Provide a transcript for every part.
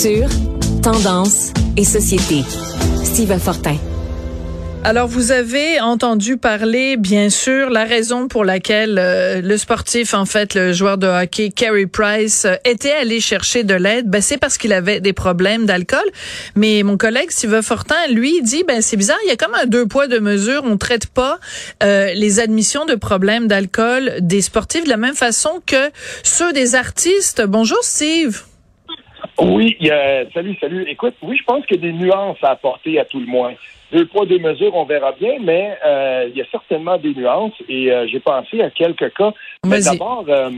Culture, tendance et société. Steve Fortin. Alors, vous avez entendu parler, bien sûr, la raison pour laquelle euh, le sportif, en fait, le joueur de hockey, Carey Price, euh, était allé chercher de l'aide. Ben, c'est parce qu'il avait des problèmes d'alcool. Mais mon collègue Steve Fortin, lui, dit, ben, c'est bizarre, il y a comme un deux poids, deux mesures. On traite pas euh, les admissions de problèmes d'alcool des sportifs de la même façon que ceux des artistes. Bonjour, Steve. Oui, a, salut, salut. Écoute, oui, je pense qu'il y a des nuances à apporter à tout le moins. Deux poids, deux mesures, on verra bien, mais euh, il y a certainement des nuances et euh, j'ai pensé à quelques cas. Mais d'abord, euh,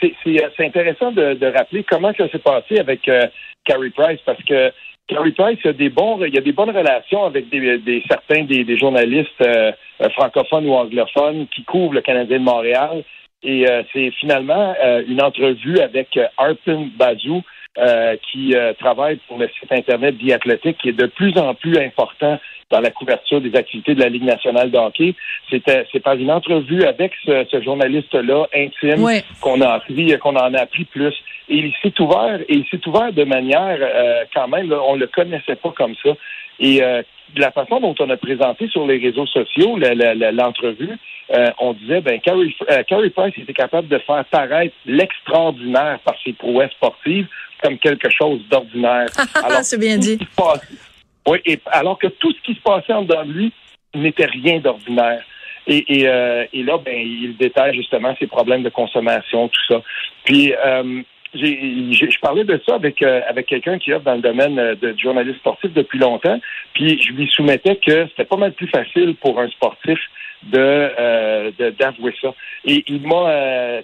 c'est intéressant de, de, rappeler comment ça s'est passé avec euh, Carrie Price parce que Carrie Price, il y a des bons, il y a des bonnes relations avec des, des certains des, des journalistes francophones ou anglophones qui couvrent le Canadien de Montréal. Et c'est finalement une entrevue avec Arpin Bazou, euh, qui euh, travaille pour le site Internet Athletic, qui est de plus en plus important dans la couverture des activités de la Ligue nationale de hockey. C'était c'est par une entrevue avec ce, ce journaliste-là intime qu'on a appris qu'on en a appris plus. Et il s'est ouvert et il s'est ouvert de manière euh, quand même, là, on le connaissait pas comme ça. Et de la façon dont on a présenté sur les réseaux sociaux l'entrevue, on disait ben Carrie, Carrie Price était capable de faire paraître l'extraordinaire par ses prouesses sportives comme quelque chose d'ordinaire. C'est bien dit. oui, et, alors que tout ce qui se passait en dedans de lui n'était rien d'ordinaire. Et, et, euh, et, là, ben, il détaille justement ses problèmes de consommation, tout ça. Puis, euh, je parlais de ça avec euh, avec quelqu'un qui œuvre dans le domaine euh, de journaliste sportif depuis longtemps. Puis, je lui soumettais que c'était pas mal plus facile pour un sportif de euh, d'avouer ça. Et il m'a euh,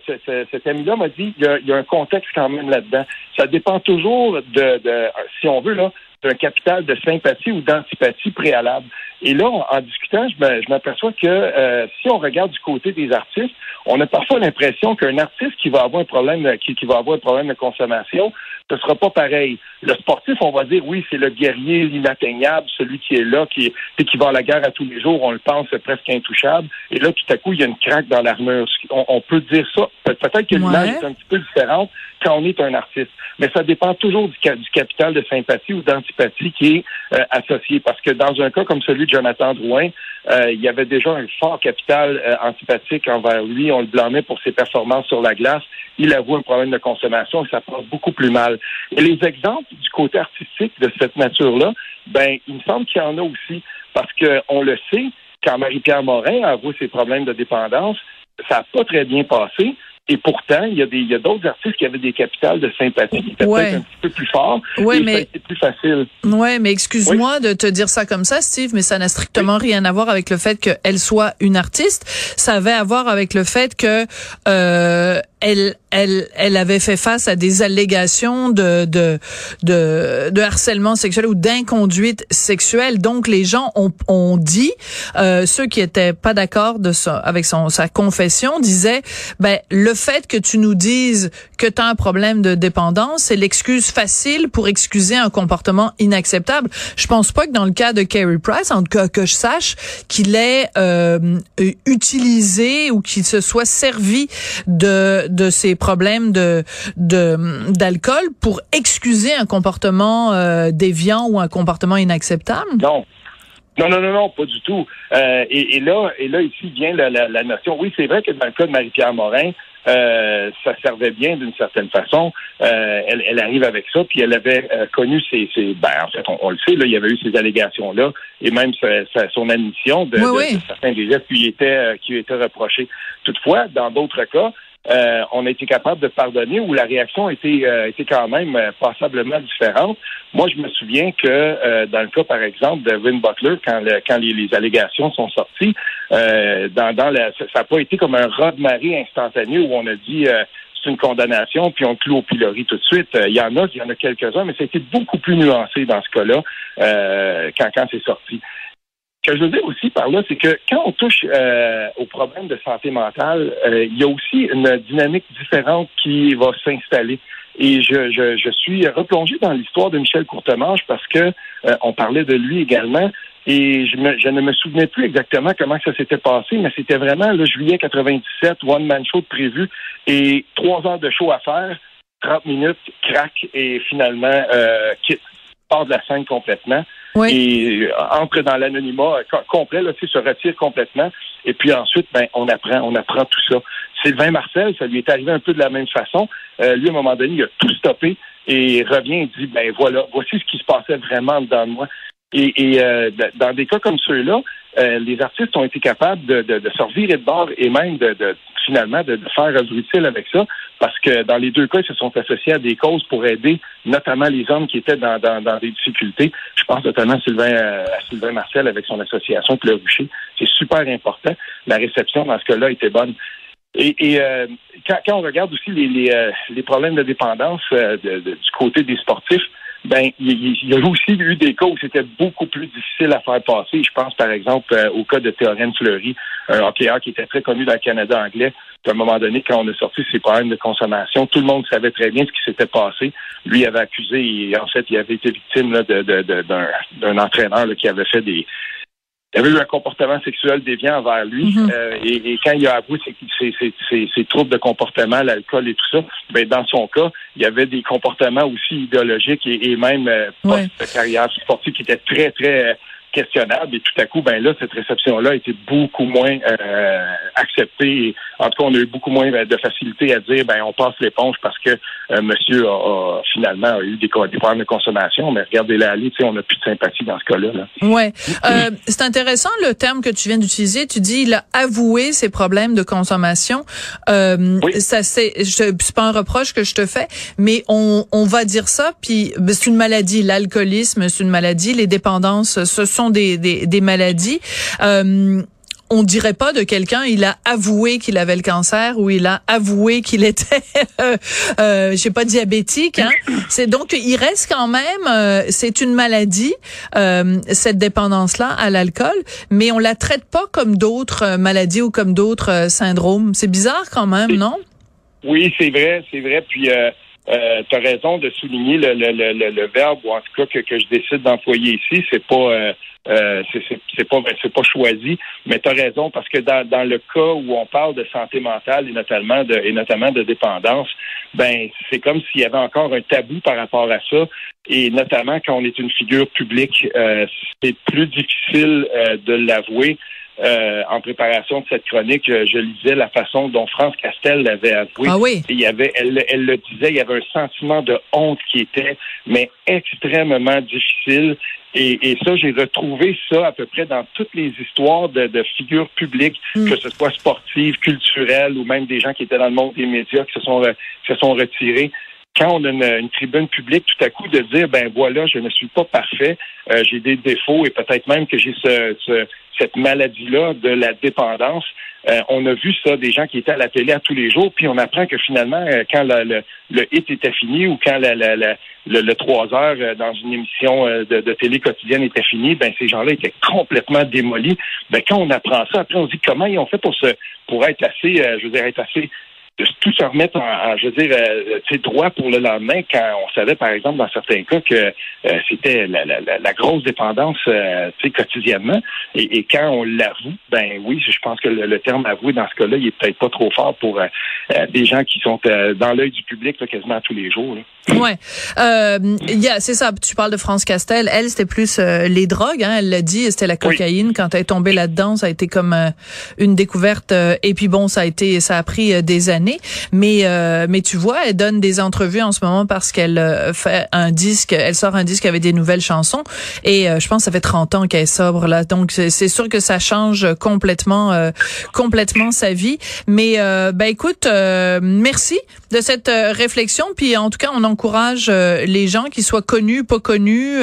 cet ami-là m'a dit il y, a, il y, a, un contexte quand même là-dedans. Ça dépend toujours de, de si on veut là d'un capital de sympathie ou d'antipathie préalable. Et là, en, discutant, je m'aperçois que euh, si on regarde du côté des artistes, on a parfois l'impression qu'un artiste qui va avoir un problème, qui, qui va avoir un problème de consommation, ce sera pas pareil. Le sportif, on va dire, oui, c'est le guerrier, l'inatteignable, celui qui est là, qui, est, qui va à la guerre à tous les jours, on le pense presque intouchable. Et là, tout à coup, il y a une craque dans l'armure. On, peut dire ça. Peut-être que l'image est un petit peu différente quand on est un artiste. Mais ça dépend toujours du, du capital de sympathie ou d'antipathie qui est euh, associé. Parce que dans un cas comme celui de Jonathan Drouin, euh, il y avait déjà un fort capital euh, antipathique envers lui. On le blâmait pour ses performances sur la glace. Il avoue un problème de consommation et ça passe beaucoup plus mal. Et les exemples du côté artistique de cette nature-là, ben, il me semble qu'il y en a aussi. Parce qu'on le sait, quand Marie-Pierre Morin a avoué ses problèmes de dépendance, ça n'a pas très bien passé. Et pourtant, il y a des, il y a d'autres artistes qui avaient des capitales de sympathie étaient peut-être un petit peu plus forts. Ouais, mais c'est plus facile. Ouais, mais excuse-moi de te dire ça comme ça, Steve, mais ça n'a strictement rien à voir avec le fait qu'elle soit une artiste. Ça avait à voir avec le fait que euh, elle, elle, elle avait fait face à des allégations de, de, de, de harcèlement sexuel ou d'inconduite sexuelle. Donc, les gens ont, ont dit, euh, ceux qui étaient pas d'accord de ça, avec son, sa confession, disaient, ben, le fait que tu nous dises que tu as un problème de dépendance, c'est l'excuse facile pour excuser un comportement inacceptable. Je pense pas que dans le cas de Carrie Price, en tout cas que je sache, qu'il ait euh, utilisé ou qu'il se soit servi de de ces problèmes de d'alcool pour excuser un comportement euh, déviant ou un comportement inacceptable Non. Non, non, non, non, pas du tout. Euh, et, là, et là, ici vient la, la, notion. Oui, c'est vrai que dans le cas de Marie-Pierre Morin, euh, ça servait bien d'une certaine façon. elle, elle, arrive avec ça, puis elle avait connu ses, ses ben, en fait, on, le sait, là, il y avait eu ces allégations-là, et même son admission de, certains des gestes qui étaient qui étaient reprochés. Toutefois, dans d'autres cas, euh, on a été capable de pardonner ou la réaction était, euh, quand même euh, passablement différente. Moi, je me souviens que dans le cas, par exemple, de Vin Butler, quand, quand les, allégations sont sorties, dans, dans la, ça n'a pas été comme un raz de instantané où on a dit c'est une condamnation, puis on cloue au pilori tout de suite. Il y en a, il y en a quelques-uns, mais c'était beaucoup plus nuancé dans ce cas-là quand, quand c'est sorti. Ce que je veux dire aussi par là, c'est que quand on touche euh, aux problèmes de santé mentale, euh, il y a aussi une dynamique différente qui va s'installer. Et je, je, je, suis replongé dans l'histoire de Michel Courtemanche parce que euh, on parlait de lui également. Et je, me, je, ne me souvenais plus exactement comment ça s'était passé, mais c'était vraiment le juillet 97, one man show prévu et trois heures de show à faire, 30 minutes, crack et finalement euh, quitte, part de la scène complètement et euh, entre dans l'anonymat euh, complet, là, se retire complètement. Et puis ensuite, ben, on apprend, on apprend tout ça. Sylvain Marcel, ça lui est arrivé un peu de la même façon. Euh, lui, à un moment donné, il a tout stoppé et revient et dit, ben voilà, voici ce qui se passait vraiment dedans de moi. Et, et dans des cas comme ceux-là, les artistes ont été capables de, de, de se revirer de bord et même de, de finalement de, faire œuvre utile avec ça, parce que dans les deux cas, ils se sont associés à des causes pour aider notamment les hommes qui étaient dans, dans, des difficultés. Je pense notamment à Sylvain, euh, à Sylvain Marcel avec son association Rucher. C'est super important. La réception dans ce cas-là était bonne. Et, euh, quand, quand, on regarde aussi les, les, euh, les problèmes de dépendance du côté des sportifs, ben il, y a aussi eu des cas où c'était beaucoup plus difficile à faire passer. Je pense par exemple euh, au cas de Théorène Fleury, un hockeyeur qui était très connu dans le Canada anglais. À un moment donné, quand on a sorti ses problèmes de consommation, tout le monde savait très bien ce qui s'était passé. Lui avait accusé, et en fait, il avait été victime d'un de, de, entraîneur qui avait fait des, il avait eu un comportement sexuel déviant envers lui. Mhm. euh, et, et, quand il a avoué ses, ses, ses, ses, troubles de comportement, l'alcool et tout ça, ben dans son cas, il y avait des comportements aussi idéologiques et, et même euh, carrière sportive qui étaient très, très questionnable. Et tout à coup, ben là, cette réception-là a été beaucoup moins euh, acceptée. En tout cas, on a eu beaucoup moins de facilité à dire, ben on passe l'éponge parce que euh, monsieur a, finalement eu des, problèmes de consommation. Mais regardez la aller, on n'a plus de sympathie dans ce cas-là. Là. Ouais, euh, c'est intéressant le terme que tu viens d'utiliser. Tu dis il a avoué ses problèmes de consommation. Euh, oui. Ça c'est, c'est pas un reproche que je te fais, mais on, on va dire ça. Puis ben, c'est une maladie. L'alcoolisme, c'est une maladie. Les dépendances, ce sont des, maladies. Euh, on dirait pas de quelqu'un, il a avoué qu'il avait le cancer ou il a avoué qu'il était, euh, euh, je sais pas, diabétique. Hein? C'est donc il reste quand même, euh, c'est une maladie, cette dépendance-là à l'alcool, mais on la traite pas comme d'autres maladies ou comme d'autres syndromes. C'est bizarre quand même, non? Oui, c'est vrai, c'est vrai. Puis euh, tu as raison de souligner le, le, le, le, verbe, ou en tout cas que, que je décide d'employer ici. C'est pas euh, euh c'est pas c'est pas choisi, mais tu as raison parce que dans, dans le cas où on parle de santé mentale et notamment de et notamment de dépendance, ben c'est comme s'il y avait encore un tabou par rapport à ça. Et notamment quand on est une figure publique, euh, c'est plus difficile euh, de l'avouer. Euh, en préparation de cette chronique, euh, je lisais la façon dont France Castel l'avait avoué. Ah oui. il y avait, elle, elle le disait, il y avait un sentiment de honte qui était, mais extrêmement difficile. Et, et ça, j'ai retrouvé ça à peu près dans toutes les histoires de, de figures publiques, mm. que ce soit sportives, culturelles ou même des gens qui étaient dans le monde des médias qui se sont, qui se sont retirés quand on a une, tribune publique, tout à coup de dire ben voilà, je ne suis pas parfait, euh, j'ai des défauts et peut-être même que j'ai ce, cette maladie-là de la dépendance. Euh, on a vu ça, des gens qui étaient à la télé à tous les jours, puis on apprend que finalement, euh, quand le, le, hit était fini ou quand la, la, le, le 3 heures dans une émission de, de, télé quotidienne était fini, ben ces gens-là étaient complètement démolis. Ben quand on apprend ça, après on se dit comment ils ont fait pour se pour être assez, je veux dire, être assez de tout se remettre en, je veux dire, euh, droit pour le lendemain quand on savait, par exemple, dans certains cas, que euh, c'était la, la, la, grosse dépendance euh, quotidiennement. Et, et, quand on l'avoue, ben oui, je pense que le, terme avoué dans ce cas-là, il est peut-être pas trop fort pour euh, des gens qui sont dans l'œil du public quasiment tous les jours. Là. Ouais, yeah, c'est ça. Tu parles de France Castel. Elle, c'était plus les drogues. Hein, elle l'a dit, c'était la cocaïne. Quand elle est tombée là-dedans, ça a été comme une découverte. et puis bon, ça a été, ça a pris des années mais euh, mais tu vois, elle donne des entrevues en ce moment parce qu'elle euh, fait un disque, elle sort un disque avec des nouvelles chansons et euh, je pense que ça fait 30 ans qu'elle est sobre là. Donc c'est sûr que ça change complètement complètement sa vie. Mais ben écoute, merci de cette réflexion puis en tout cas, on encourage les gens qui soient connus, pas connus,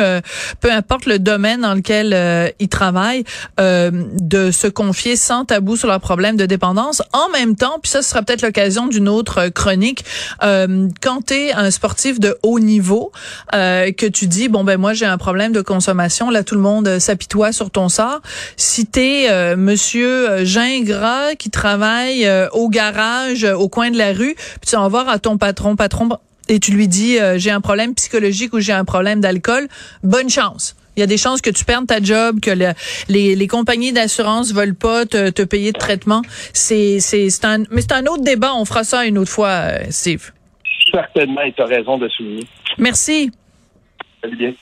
peu importe le domaine dans lequel ils travaillent de se confier sans tabou sur leurs problèmes de dépendance en même temps, puis ça sera peut-être l'occasion d'une autre chronique. Euh, quand tu es un sportif de haut niveau, euh, que tu dis, bon, ben moi, j'ai un problème de consommation, là, tout le monde s'apitoie sur ton sort. Si tu es monsieur Gingras qui travaille au garage, au coin de la rue, puis tu vas voir à ton patron, patron, et tu lui dis, j'ai un problème psychologique ou j'ai un problème d'alcool, bonne chance. Il y a des chances que tu perdes ta job, que les, les, compagnies d'assurance veulent pas te, te payer de traitement. C'est c'est un mais c'est un autre débat. On fera ça une autre fois, euh, Steve. Certainement, et tu as raison de souligner. Merci. Salut bien.